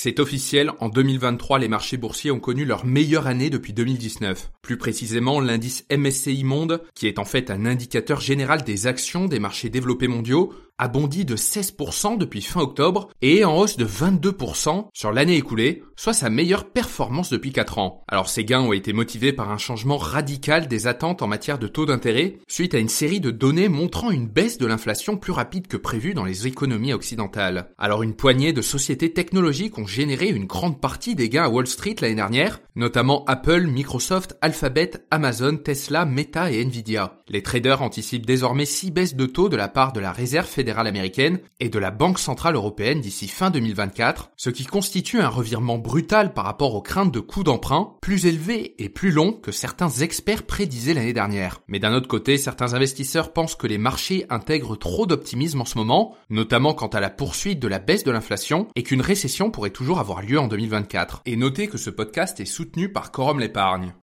C'est officiel, en 2023, les marchés boursiers ont connu leur meilleure année depuis 2019. Plus précisément, l'indice MSCI Monde, qui est en fait un indicateur général des actions des marchés développés mondiaux, a bondi de 16% depuis fin octobre et est en hausse de 22% sur l'année écoulée, soit sa meilleure performance depuis 4 ans. Alors ces gains ont été motivés par un changement radical des attentes en matière de taux d'intérêt suite à une série de données montrant une baisse de l'inflation plus rapide que prévu dans les économies occidentales. Alors une poignée de sociétés technologiques ont généré une grande partie des gains à Wall Street l'année dernière, notamment Apple, Microsoft, Alphabet, Amazon, Tesla, Meta et Nvidia. Les traders anticipent désormais 6 baisses de taux de la part de la Réserve fédérale américaine et de la Banque centrale européenne d'ici fin 2024, ce qui constitue un revirement brutal par rapport aux craintes de coûts d'emprunt plus élevés et plus longs que certains experts prédisaient l'année dernière. Mais d'un autre côté, certains investisseurs pensent que les marchés intègrent trop d'optimisme en ce moment, notamment quant à la poursuite de la baisse de l'inflation et qu'une récession pourrait toujours avoir lieu en 2024. Et notez que ce podcast est soutenu par Quorum l'épargne.